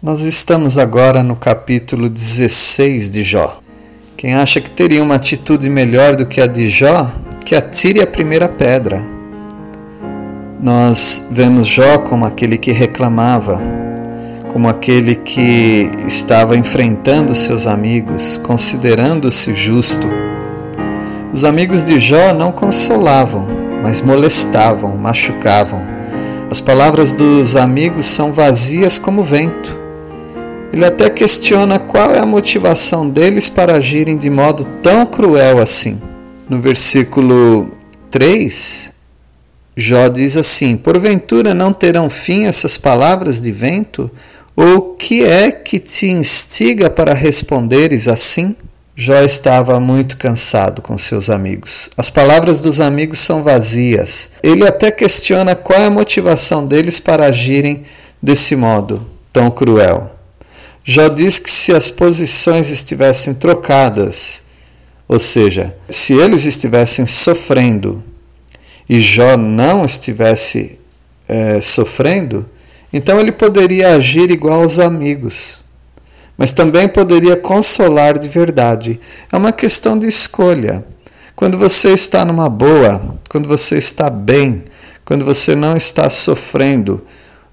Nós estamos agora no capítulo 16 de Jó. Quem acha que teria uma atitude melhor do que a de Jó, que atire a primeira pedra. Nós vemos Jó como aquele que reclamava, como aquele que estava enfrentando seus amigos, considerando-se justo. Os amigos de Jó não consolavam, mas molestavam, machucavam. As palavras dos amigos são vazias como vento ele até questiona qual é a motivação deles para agirem de modo tão cruel assim. No versículo 3, Jó diz assim: Porventura não terão fim essas palavras de vento? Ou que é que te instiga para responderes assim? Jó estava muito cansado com seus amigos. As palavras dos amigos são vazias. Ele até questiona qual é a motivação deles para agirem desse modo tão cruel. Jó diz que se as posições estivessem trocadas, ou seja, se eles estivessem sofrendo e Jó não estivesse é, sofrendo, então ele poderia agir igual aos amigos, mas também poderia consolar de verdade. É uma questão de escolha. Quando você está numa boa, quando você está bem, quando você não está sofrendo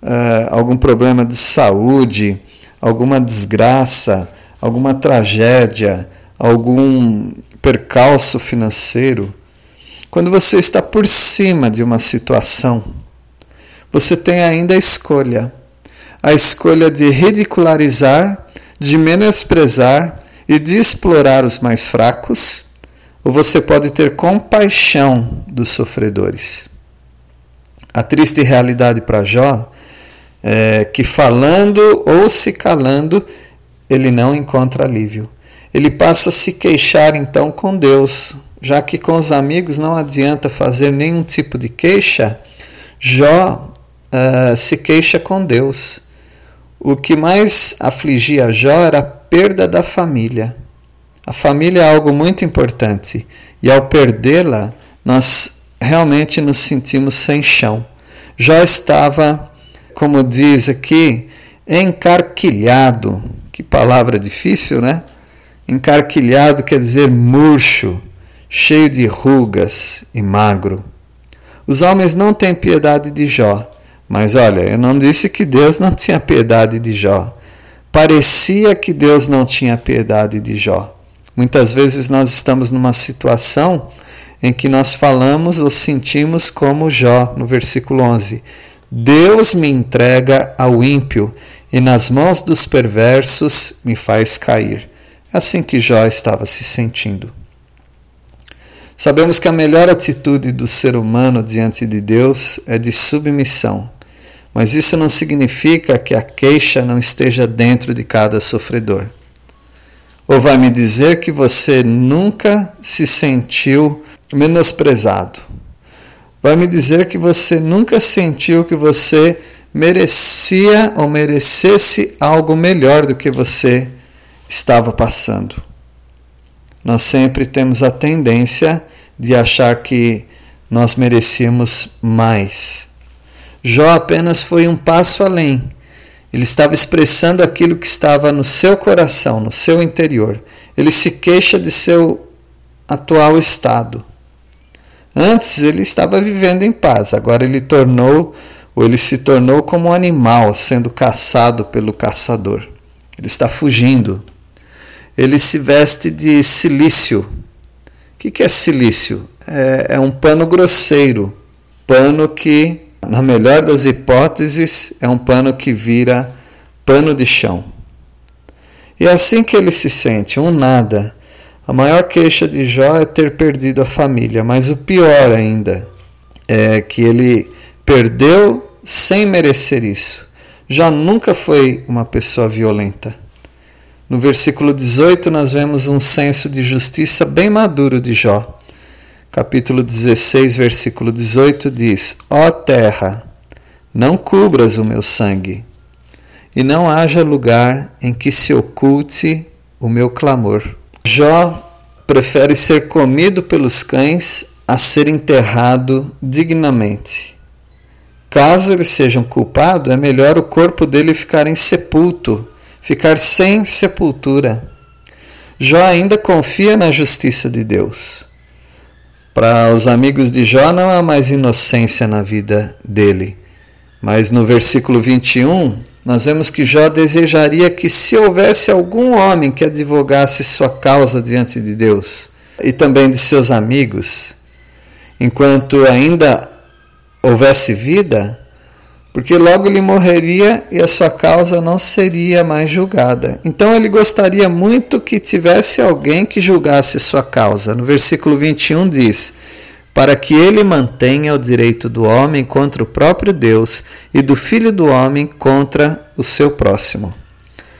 uh, algum problema de saúde, alguma desgraça, alguma tragédia, algum percalço financeiro, quando você está por cima de uma situação, você tem ainda a escolha. A escolha de ridicularizar, de menosprezar e de explorar os mais fracos, ou você pode ter compaixão dos sofredores. A triste realidade para Jó é, que falando ou se calando, ele não encontra alívio. Ele passa a se queixar então com Deus, já que com os amigos não adianta fazer nenhum tipo de queixa, Jó uh, se queixa com Deus. O que mais afligia Jó era a perda da família. A família é algo muito importante e ao perdê-la, nós realmente nos sentimos sem chão. Jó estava como diz aqui, encarquilhado. Que palavra difícil, né? Encarquilhado quer dizer murcho, cheio de rugas e magro. Os homens não têm piedade de Jó, mas olha, eu não disse que Deus não tinha piedade de Jó. Parecia que Deus não tinha piedade de Jó. Muitas vezes nós estamos numa situação em que nós falamos ou sentimos como Jó, no versículo 11: Deus me entrega ao ímpio e nas mãos dos perversos me faz cair. Assim que Jó estava se sentindo. Sabemos que a melhor atitude do ser humano diante de Deus é de submissão, mas isso não significa que a queixa não esteja dentro de cada sofredor. Ou vai me dizer que você nunca se sentiu menosprezado, vai me dizer que você nunca sentiu que você merecia ou merecesse algo melhor do que você estava passando. Nós sempre temos a tendência de achar que nós merecíamos mais. Jó apenas foi um passo além. Ele estava expressando aquilo que estava no seu coração, no seu interior. Ele se queixa de seu atual estado. Antes ele estava vivendo em paz, agora ele tornou ou ele se tornou como um animal sendo caçado pelo caçador. Ele está fugindo. Ele se veste de silício. O que é silício? É, é um pano grosseiro, pano que, na melhor das hipóteses, é um pano que vira pano de chão. E é assim que ele se sente, um nada, A maior queixa de Jó é ter perdido a família, mas o pior ainda é que ele perdeu sem merecer isso. Jó nunca foi uma pessoa violenta. No versículo 18, nós vemos um senso de justiça bem maduro de Jó. Capítulo 16, versículo 18 diz: Ó terra, não cubras o meu sangue, e não haja lugar em que se oculte o meu clamor. Jó prefere ser comido pelos cães a ser enterrado dignamente. Caso ele seja um culpado, é melhor o corpo dele ficar insepulto, ficar sem sepultura. Jó ainda confia na justiça de Deus. Para os amigos de Jó não há mais inocência na vida dele. Mas no versículo 21, nós vemos que Jó desejaria que, se houvesse algum homem que advogasse sua causa diante de Deus e também de seus amigos, enquanto ainda houvesse vida, porque logo ele morreria e a sua causa não seria mais julgada. Então ele gostaria muito que tivesse alguém que julgasse sua causa. No versículo 21 diz: para que ele mantenha o direito do homem contra o próprio Deus e do filho do homem contra o seu próximo.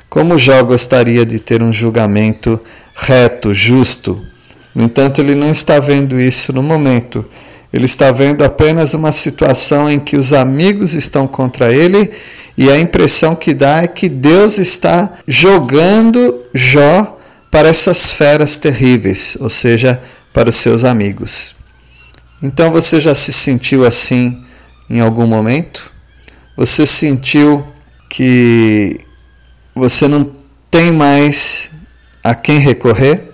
Como Jó gostaria de ter um julgamento reto, justo. No entanto, ele não está vendo isso no momento. Ele está vendo apenas uma situação em que os amigos estão contra ele e a impressão que dá é que Deus está jogando Jó para essas feras terríveis, ou seja, para os seus amigos. Então você já se sentiu assim em algum momento? Você sentiu que você não tem mais a quem recorrer?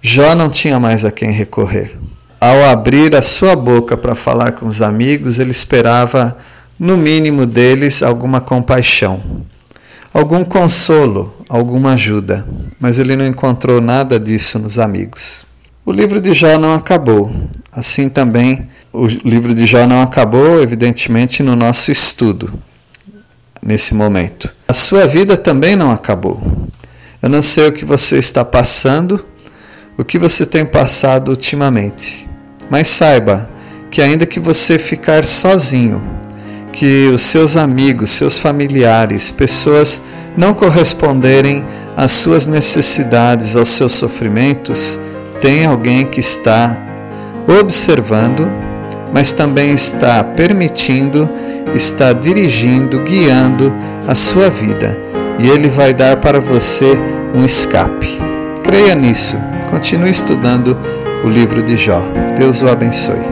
Jó não tinha mais a quem recorrer. Ao abrir a sua boca para falar com os amigos, ele esperava, no mínimo deles, alguma compaixão, algum consolo, alguma ajuda, mas ele não encontrou nada disso nos amigos. O livro de Jó não acabou. Assim também, o livro de Jó não acabou, evidentemente, no nosso estudo, nesse momento. A sua vida também não acabou. Eu não sei o que você está passando, o que você tem passado ultimamente, mas saiba que, ainda que você ficar sozinho, que os seus amigos, seus familiares, pessoas não corresponderem às suas necessidades, aos seus sofrimentos, tem alguém que está observando, mas também está permitindo, está dirigindo, guiando a sua vida. E ele vai dar para você um escape. Creia nisso. Continue estudando o livro de Jó. Deus o abençoe.